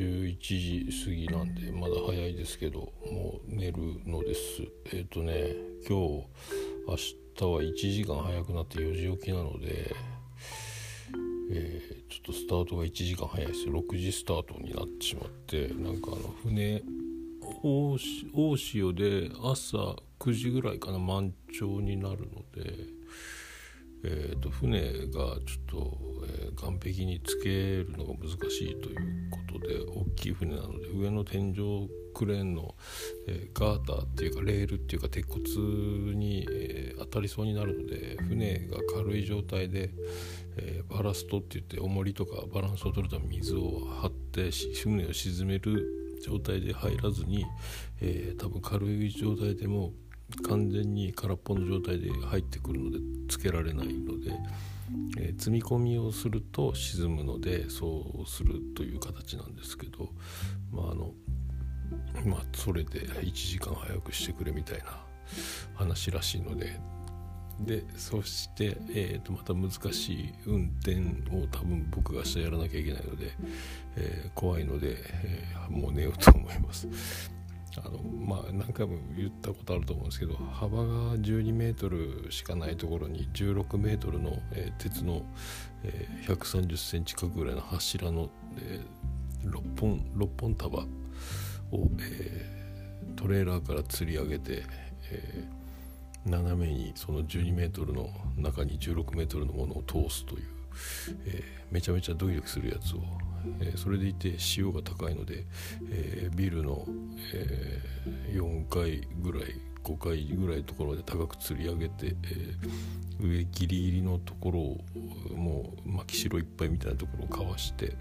11時過ぎなんでまだ早いですけどもう寝るのです。えっ、ー、とね今日明日は1時間早くなって4時起きなのでえー、ちょっとスタートが1時間早いです6時スタートになってしまってなんかあの船大潮で朝9時ぐらいかな満潮になるので、えーと、船がちょっと、えー、岸壁につけるのが難しいということで大きい船なので上の天井クレーンの、えー、ガーターっていうかレールっていうか鉄骨に、えー、当たりそうになるので船が軽い状態で、えー、バラストって言って重りとかバランスを取るため水を張って船を沈める状態で入らずに、え、多分軽い状態でも完全に空っぽの状態で入ってくるのでつけられないので、えー、積み込みをすると沈むのでそうするという形なんですけどまああのまあそれで1時間早くしてくれみたいな話らしいのででそして、えー、とまた難しい運転を多分僕が明日やらなきゃいけないので、えー、怖いので、えー、もう寝ようと思います。あのまあ何回も言ったことあると思うんですけど幅が12メートルしかないところに16メートルの、えー、鉄の、えー、130センチ角ぐらいの柱の、えー、6本6本束を、えー、トレーラーから吊り上げて、えー斜めにその12メートルの中に16メートルのものを通すという、えー、めちゃめちゃドキドキするやつを、えー、それでいて潮が高いので、えー、ビルの、え4階ぐらい5階ぐらいのところで高く吊り上げて、え上ギリギリのところをもう巻き代いっぱいみたいなところをかわして、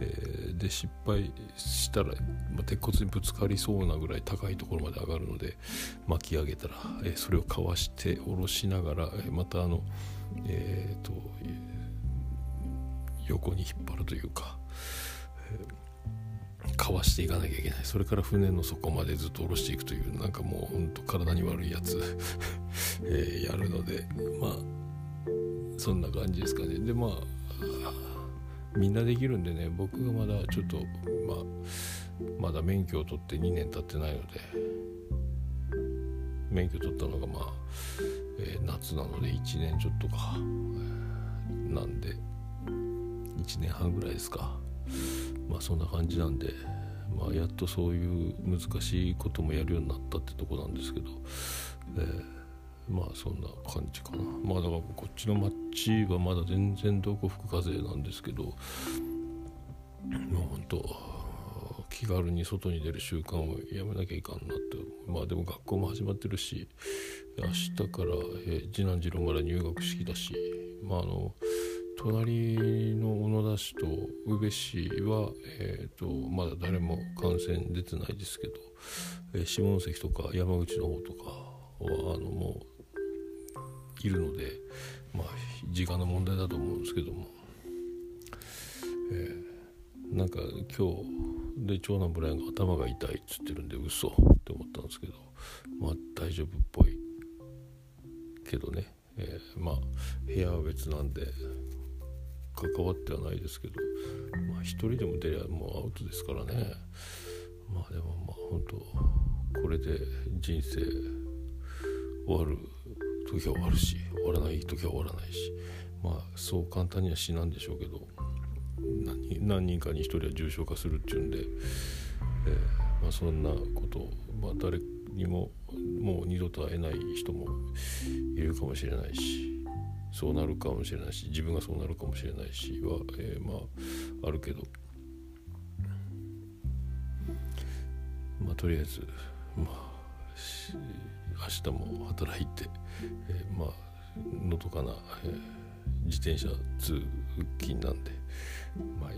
え、で失敗したら、まあ、鉄骨にぶつかりそうなぐらい高いところまで上がるので巻き上げたら、え、それをかわして下ろしながら、え、またあの、え、横に引っ張るというか、えー、かわしていかなきゃいけない。それから船の底までずっと下ろしていくというなんかもうほんと体に悪いやつ、えー、やるのでまあそんな感じですかね。でまあみんなできるんでね僕がまだちょっとまあまだ免許を取って2年経ってないので免許取ったのがまあ、えー、夏なので1年ちょっとか、なんで1年半ぐらいですか。まあそんな感じなんでまあやっとそういう難しいこともやるようになったってとこなんですけど、えーまあそんな感じかな。まあだからこっちの町はまだ全然どこ吹く風なんですけど。もうほんと気軽に外に出る習慣をやめなきゃいかんなって。まあでも学校も始まってるし明日から、えー、次男次郎まだ入学式だし。まああの隣の小野田市と宇部市は、えーと、まだ誰も感染出てないですけど、えー、下関とか山口の方とかはあのもういるのでまあ時間の問題だと思うんですけども、えー、なんか今日で長男ブライアンが頭が痛いっつってるんで嘘って思ったんですけどまあ大丈夫っぽいけどね、えー、まあ部屋は別なんで関わってはないですけどまあ一人でも出りゃもうアウトですからね。まあでもまあ本当これで人生終わる時は終わるし終わらない時は終わらないしまあそう簡単には死なんでしょうけど何何人かに1人は重症化するっていうんで、えー、まあ、そんなことを、まあ、誰にももう二度と会えない人もいるかもしれないしそうなるかもしれないし自分がそうなるかもしれないしは、えー、まああるけどまあとりあえずまあ明日も働いて、えー、まあのどかな、えー、自転車通勤なんでまあ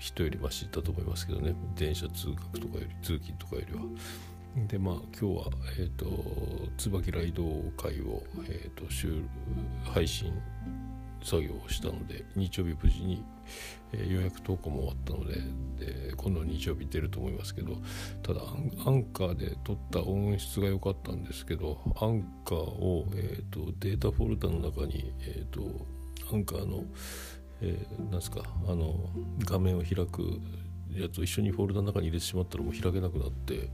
人よりマシだと思いますけどね電車通学とかより通勤とかよりは。でまあ今日は、えーと、椿ライド会を、えーと、週配信作業をしたので日曜日無事に、えー、予約投稿も終わったのでで今度日曜日出ると思いますけどただアンカーで撮った音質が良かったんですけどアンカーを、えーと、データフォルダの中に、えーと、アンカーの、えー、なんすかあの画面を開くやつを一緒にフォルダの中に入れてしまったらもう開けなくなって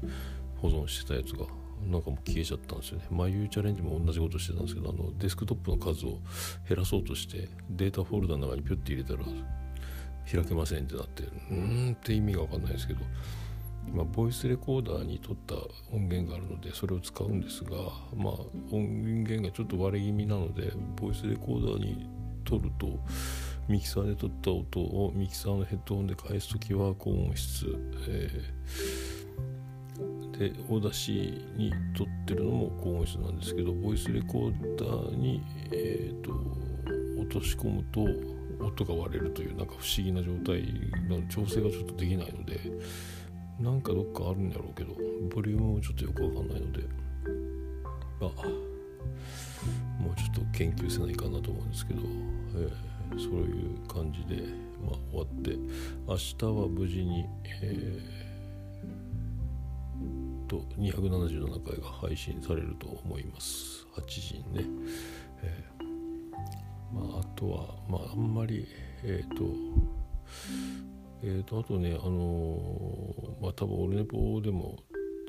保存してたやつがなんかもう消えちゃったんですよね。眉チャレンジも同じことしてたんですけどあのデスクトップの数を減らそうとしてデータフォルダの中にピュッて入れたら開けませんってなってうんって意味が分かんないですけど今ボイスレコーダーに撮った音源があるのでそれを使うんですがまあ音源がちょっと割れ気味なのでボイスレコーダーに撮るとミキサーで撮った音をミキサーのヘッドホンで返す時は高音質、えー、でオーダー C に撮ってるのも高音質なんですけどボイスレコーダーに、えーと、落とし込むと音が割れるというなんか不思議な状態の調整がちょっとできないのでなんかどっかあるんやろうけどボリュームもちょっとよくわかんないのでまあもうちょっと研究せないかなと思うんですけど、えー、そういう感じで、まあ、終わって明日は無事に、えー、と277回が配信されると思います。8時にね、えー、まあ、あとは、まあ、あんまりえっ、ー、とえーと、あとね、あのー、まあ、多分オルネポでも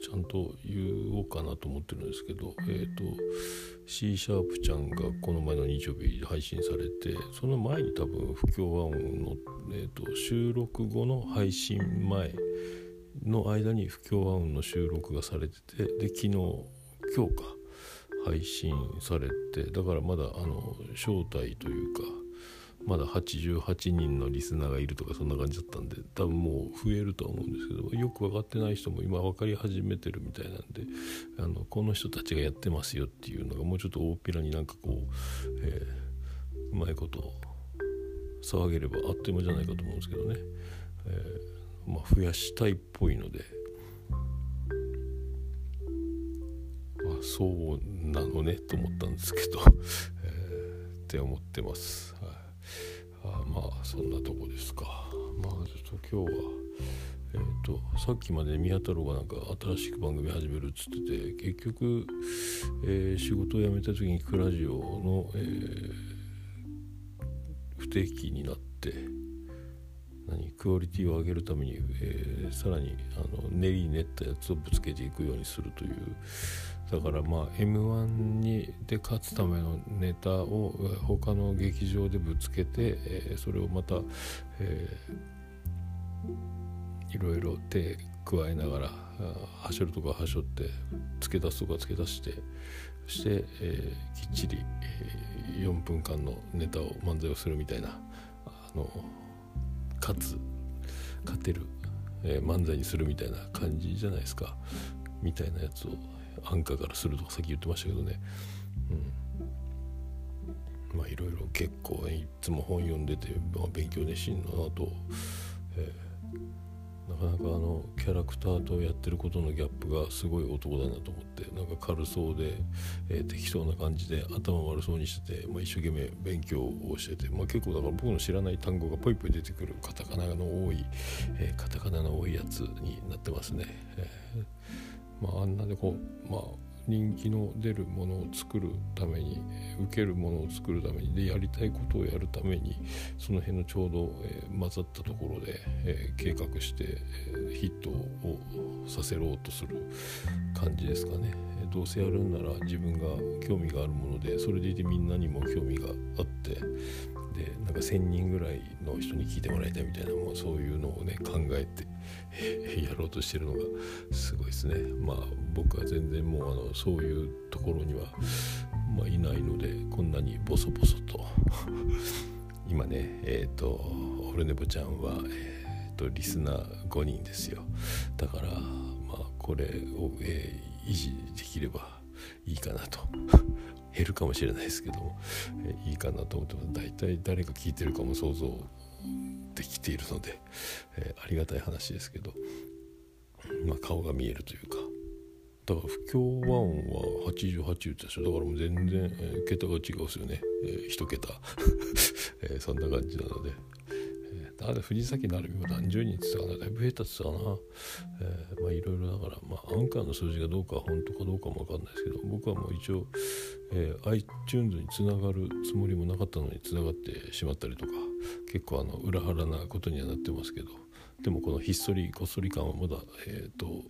ちゃんと言おうかなと思ってるんですけど、えーと、C シャープちゃんがこの前の日曜日配信されてその前に多分不協和音の、えーと、収録後の配信前の間に不協和音の収録がされててで昨日今日か配信されてだからまだあの招待というかまだ88人のリスナーがいるとかそんな感じだったんで多分もう増えるとは思うんですけどよく分かってない人も今分かり始めてるみたいなんであのこの人たちがやってますよっていうのがもうちょっと大っぴらになんかこう、えー、うまいこと騒げればあっという間じゃないかと思うんですけどね、えー、まあ、増やしたいっぽいので。あそうなのねと思ったんですけど、えー、って思ってます。はいあまあそんなとこですかまあちょっと今日はえーと、さっきまで宮太郎がなんか新しく番組始めるっつってて結局、えー、仕事を辞めた時にクラジオの、えー、不定期になってクオリティを上げるために、えー、さらにあの練り練ったやつをぶつけていくようにするという。だからまあ m 1にで勝つためのネタを他の劇場でぶつけて、えー、それをまた、えー、いろいろ手加えながらはしょるとかはしょって付け出すとか付け出してそして、えー、きっちり、えー、4分間のネタを漫才をするみたいなあの勝つ勝てる、えー、漫才にするみたいな感じじゃないですか。みたいなやつをアンカーからするとかさっき言ってましたけどね、うん、まあいろいろ結構いつも本読んでて、まあ、勉強熱心だなと、えー、なかなかあのキャラクターとやってることのギャップがすごい男だなと思ってなんか軽そうで、えー、適当な感じで頭悪そうにしてて、まあ、一生懸命勉強をしてて、まあ、結構だから僕の知らない単語がポイポイ出てくるカタカナの多い、えー、カタカナの多いやつになってますね。えーまあ、あんなでこう、まあ、人気の出るものを作るために受けるものを作るためにでやりたいことをやるためにその辺のちょうど、えー、混ざったところで、えー、計画して、え、ヒットをさせろうとする感じですかね。どうせやるんなら自分が興味があるものでそれでいてみんなにも興味があってでなんか1,000人ぐらいの人に聞いてもらいたいみたいなもうそういうのをね考えてやろうとしてるのがすごいですね。まあ僕は全然もうあのそういうところには、まあ、いないのでこんなにボソボソと。今ねえっ、ー、とオルネボちゃんは、えーと、リスナー5人ですよ。だからまあこれを、えー、維持できればいいかなと。減るかもしれないですけども、えー、いいかなと思ってます。大体誰が聞いてるかも想像できているので、えー、ありがたい話ですけど、まあ、顔が見えるというか。だから不協和音は88言ったでしょ。だからもう全然、えー、桁が違うですよね、えー、1桁、えー、そんな感じなので、えー、だから藤崎成美も何十人って言ったかな。だいぶ下手って言ったかな、え、まあいろいろだから、まあ、アンカーの数字がどうか本当かどうかも分かんないですけど僕はもう一応、えー、iTunes につながるつもりもなかったのにつながってしまったりとか。結構あの裏腹なことにはなってますけど、でもこのひっそりこっそり感はまだえっ、ー、と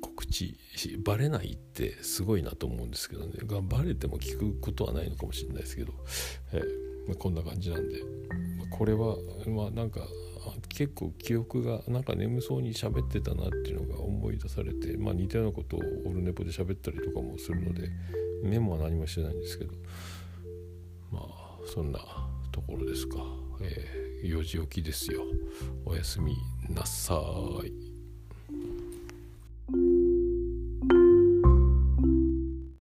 告知しバレないってすごいなと思うんですけどね。がバレても聞くことはないのかもしれないですけど、えーまあ、こんな感じなんで、まあ、これはまあなんか結構記憶がなんか眠そうに喋ってたなっていうのが思い出されて、まあ、似たようなことをオルネポで喋ったりとかもするのでメモは何もしてないんですけどまあそんなところですか、えー、4時起きですよ。おやすみなさい。